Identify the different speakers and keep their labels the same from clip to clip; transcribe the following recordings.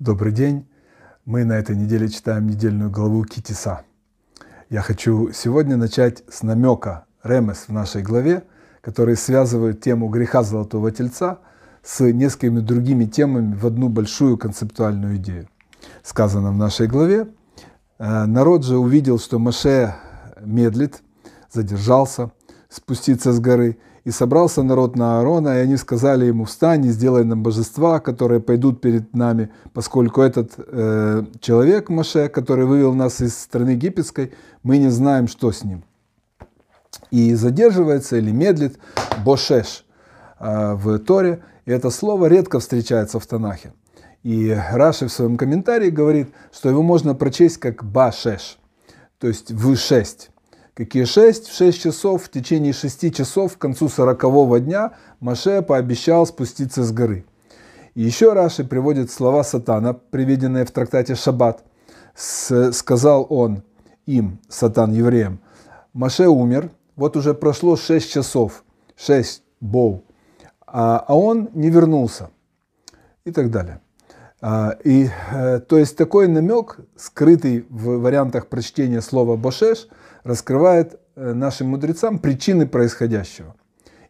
Speaker 1: Добрый день. Мы на этой неделе читаем недельную главу Китиса. Я хочу сегодня начать с намека Ремес в нашей главе, который связывает тему греха Золотого Тельца с несколькими другими темами в одну большую концептуальную идею. Сказано в нашей главе, «Э, народ же увидел, что Маше медлит, задержался спуститься с горы – и собрался народ на Аарона, и они сказали ему, встань и сделай нам божества, которые пойдут перед нами, поскольку этот э, человек, Маше, который вывел нас из страны египетской, мы не знаем, что с ним. И задерживается или медлит Бошеш э, в Торе, и это слово редко встречается в Танахе. И Раши в своем комментарии говорит, что его можно прочесть как Башеш, то есть в 6. Какие шесть? В шесть часов, в течение шести часов, к концу сорокового дня, Маше пообещал спуститься с горы. И еще Раши приводит слова Сатана, приведенные в трактате Шаббат. Сказал он им, Сатан, евреям, Маше умер, вот уже прошло шесть часов, шесть боу, а, а он не вернулся. И так далее. А, и, э, то есть такой намек, скрытый в вариантах прочтения слова «бошеш», раскрывает э, нашим мудрецам причины происходящего.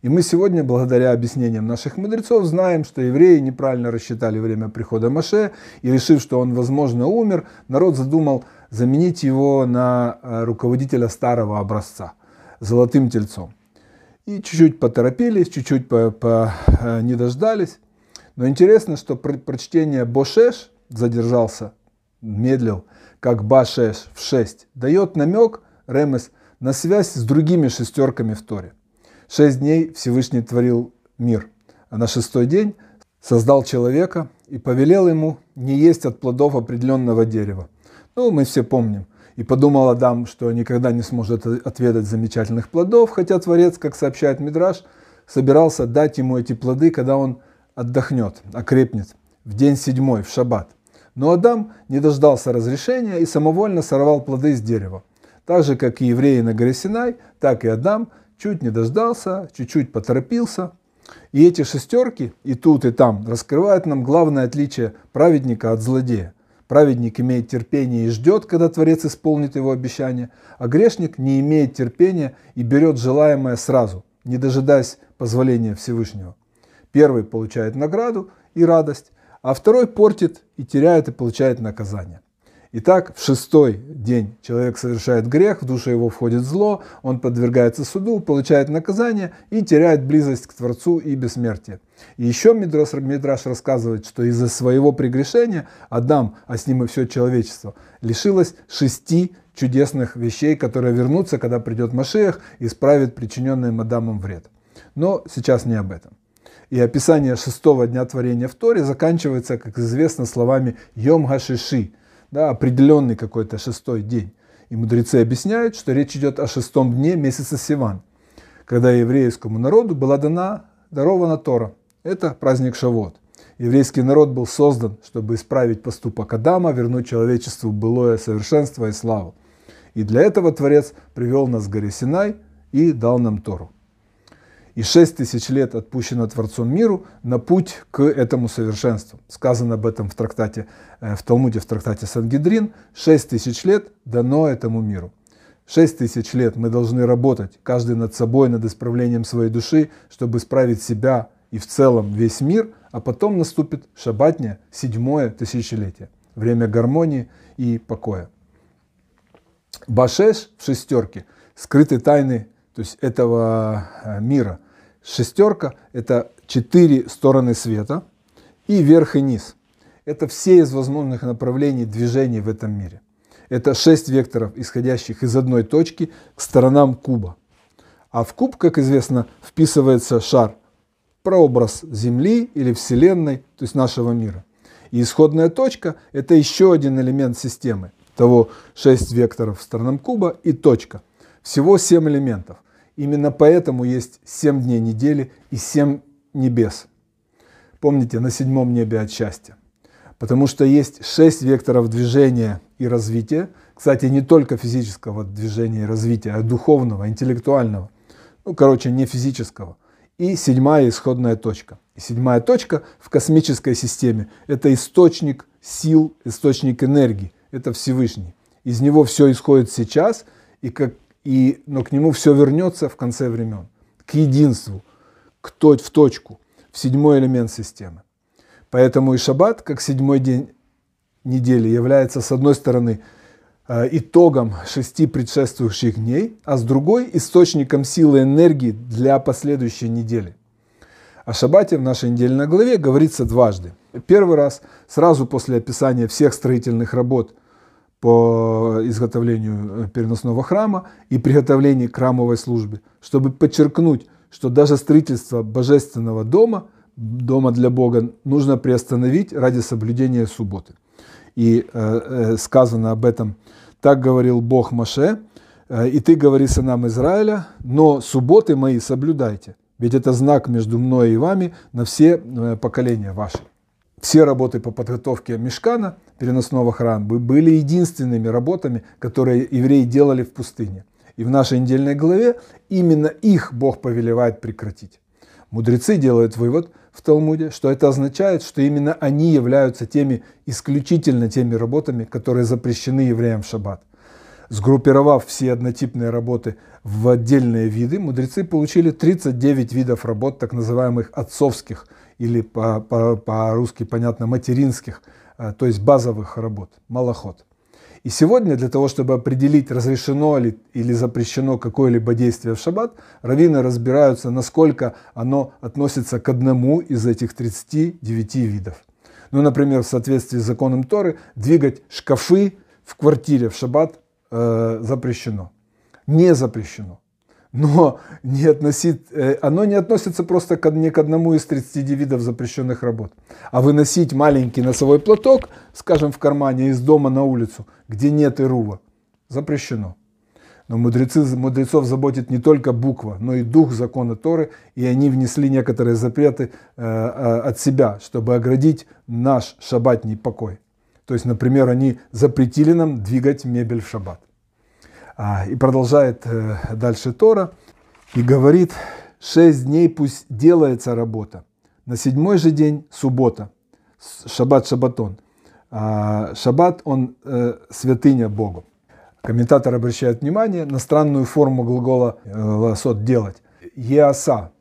Speaker 1: И мы сегодня, благодаря объяснениям наших мудрецов, знаем, что евреи неправильно рассчитали время прихода Маше, и решив, что он, возможно, умер, народ задумал заменить его на э, руководителя старого образца, золотым тельцом. И чуть-чуть поторопились, чуть-чуть по, не дождались. Но интересно, что прочтение Бошеш задержался, медлил, как Башеш в 6, дает намек, Ремес, на связь с другими шестерками в Торе. Шесть дней Всевышний творил мир, а на шестой день создал человека и повелел ему не есть от плодов определенного дерева. Ну, мы все помним. И подумал Адам, что никогда не сможет отведать замечательных плодов, хотя Творец, как сообщает Мидраш, собирался дать ему эти плоды, когда он отдохнет, окрепнет в день седьмой, в шаббат. Но Адам не дождался разрешения и самовольно сорвал плоды с дерева. Так же, как и евреи на горе Синай, так и Адам чуть не дождался, чуть-чуть поторопился. И эти шестерки, и тут, и там, раскрывают нам главное отличие праведника от злодея. Праведник имеет терпение и ждет, когда Творец исполнит его обещание, а грешник не имеет терпения и берет желаемое сразу, не дожидаясь позволения Всевышнего. Первый получает награду и радость, а второй портит и теряет и получает наказание. Итак, в шестой день человек совершает грех, в душу его входит зло, он подвергается суду, получает наказание и теряет близость к Творцу и бессмертие. И еще Мидраш, Мидраш рассказывает, что из-за своего прегрешения Адам, а с ним и все человечество, лишилось шести чудесных вещей, которые вернутся, когда придет Машех и исправит причиненный Адамом вред. Но сейчас не об этом. И описание шестого дня творения в Торе заканчивается, как известно, словами «Йом Гашиши», да, определенный какой-то шестой день. И мудрецы объясняют, что речь идет о шестом дне месяца Сиван, когда еврейскому народу была дана, дарована Тора. Это праздник Шавот. Еврейский народ был создан, чтобы исправить поступок Адама, вернуть человечеству былое совершенство и славу. И для этого Творец привел нас к горе Синай и дал нам Тору и шесть тысяч лет отпущено Творцом миру на путь к этому совершенству. Сказано об этом в трактате, э, в Талмуде, в трактате Сангидрин. Шесть тысяч лет дано этому миру. Шесть тысяч лет мы должны работать, каждый над собой, над исправлением своей души, чтобы исправить себя и в целом весь мир, а потом наступит шабатня, седьмое тысячелетие, время гармонии и покоя. Башеш в шестерке, скрыты тайны то есть этого э, мира. Шестерка – это четыре стороны света и верх и низ. Это все из возможных направлений движений в этом мире. Это шесть векторов, исходящих из одной точки к сторонам куба. А в куб, как известно, вписывается шар, прообраз Земли или Вселенной, то есть нашего мира. И исходная точка – это еще один элемент системы. Того шесть векторов в сторонам куба и точка – всего семь элементов. Именно поэтому есть семь дней недели и семь небес. Помните, на седьмом небе от счастья. Потому что есть шесть векторов движения и развития. Кстати, не только физического движения и развития, а духовного, интеллектуального. Ну, короче, не физического. И седьмая исходная точка. И седьмая точка в космической системе – это источник сил, источник энергии. Это Всевышний. Из него все исходит сейчас, и как, и, но к нему все вернется в конце времен. К единству, к той, в точку, в седьмой элемент системы. Поэтому и шаббат, как седьмой день недели, является, с одной стороны, э, итогом шести предшествующих дней, а с другой – источником силы энергии для последующей недели. О шаббате в нашей недельной главе говорится дважды. Первый раз сразу после описания всех строительных работ по изготовлению э, переносного храма и приготовлению к храмовой службе, чтобы подчеркнуть, что даже строительство божественного дома, дома для Бога, нужно приостановить ради соблюдения субботы. И э, э, сказано об этом, так говорил Бог Маше, э, и ты говори сынам Израиля, но субботы мои соблюдайте, ведь это знак между мной и вами на все поколения ваши. Все работы по подготовке мешкана, переносного храма, были единственными работами, которые евреи делали в пустыне. И в нашей недельной главе именно их Бог повелевает прекратить. Мудрецы делают вывод в Талмуде, что это означает, что именно они являются теми, исключительно теми работами, которые запрещены евреям в шаббат. Сгруппировав все однотипные работы в отдельные виды, мудрецы получили 39 видов работ, так называемых отцовских или по-русски по, понятно материнских, э, то есть базовых работ, малоход. И сегодня для того, чтобы определить, разрешено ли или запрещено какое-либо действие в шаббат, раввины разбираются, насколько оно относится к одному из этих 39 видов. Ну, например, в соответствии с законом Торы, двигать шкафы в квартире в шаббат э, запрещено. Не запрещено. Но не относит, э, оно не относится просто к, не к одному из 30 видов запрещенных работ. А выносить маленький носовой платок, скажем, в кармане из дома на улицу, где нет ирува, запрещено. Но мудрецы, мудрецов заботит не только буква, но и дух закона Торы, и они внесли некоторые запреты э, от себя, чтобы оградить наш шаббатний покой. То есть, например, они запретили нам двигать мебель в шаббат. А, и продолжает э, дальше Тора и говорит, шесть дней пусть делается работа. На седьмой же день суббота, шаббат шаббатон. А шаббат, он э, святыня Богу. Комментатор обращает внимание на странную форму глагола э, ласот делать. Еаса,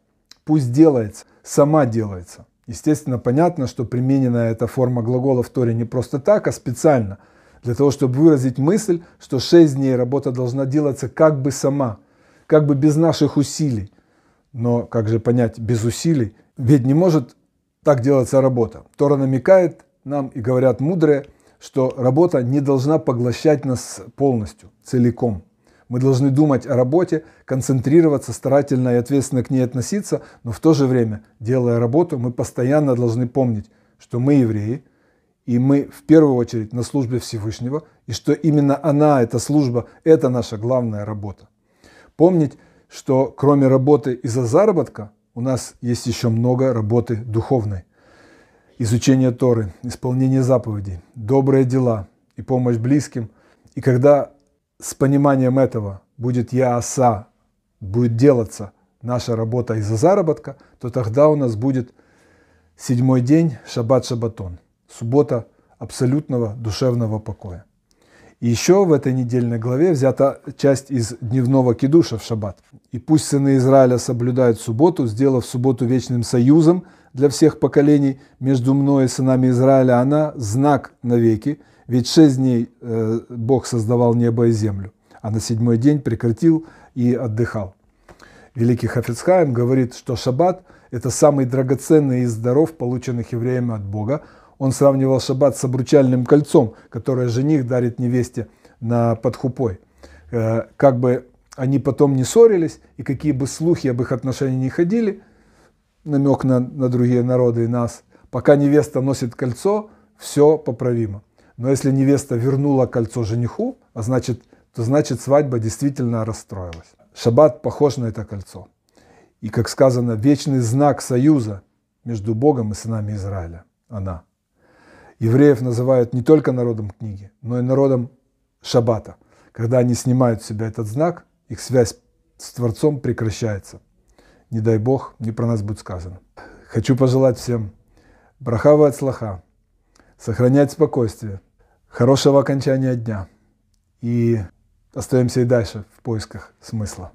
Speaker 1: пусть делается, сама делается. Естественно, понятно, что примененная эта форма глагола в Торе не просто так, а специально – для того, чтобы выразить мысль, что шесть дней работа должна делаться как бы сама, как бы без наших усилий. Но как же понять без усилий? Ведь не может так делаться работа. Тора намекает нам и говорят мудрые, что работа не должна поглощать нас полностью, целиком. Мы должны думать о работе, концентрироваться, старательно и ответственно к ней относиться, но в то же время, делая работу, мы постоянно должны помнить, что мы евреи, и мы в первую очередь на службе Всевышнего, и что именно она, эта служба, это наша главная работа. Помнить, что кроме работы из-за заработка, у нас есть еще много работы духовной. Изучение Торы, исполнение заповедей, добрые дела и помощь близким. И когда с пониманием этого будет яаса, будет делаться наша работа из-за заработка, то тогда у нас будет седьмой день, шаббат-шаббатон – суббота абсолютного душевного покоя. И еще в этой недельной главе взята часть из дневного кидуша в шаббат. «И пусть сыны Израиля соблюдают субботу, сделав субботу вечным союзом для всех поколений между мной и сынами Израиля. Она знак навеки, ведь шесть дней э, Бог создавал небо и землю, а на седьмой день прекратил и отдыхал». Великий Хафицхайм говорит, что шаббат – это самый драгоценный из даров, полученных евреями от Бога, он сравнивал шаббат с обручальным кольцом, которое жених дарит невесте на подхупой. Э, как бы они потом не ссорились, и какие бы слухи об их отношениях не ходили, намек на, на другие народы и нас, пока невеста носит кольцо, все поправимо. Но если невеста вернула кольцо жениху, а значит, то значит свадьба действительно расстроилась. Шаббат похож на это кольцо. И, как сказано, вечный знак союза между Богом и сынами Израиля. Она евреев называют не только народом книги, но и народом шаббата. Когда они снимают с себя этот знак, их связь с Творцом прекращается. Не дай Бог, не про нас будет сказано. Хочу пожелать всем брахава от слаха, сохранять спокойствие, хорошего окончания дня и остаемся и дальше в поисках смысла.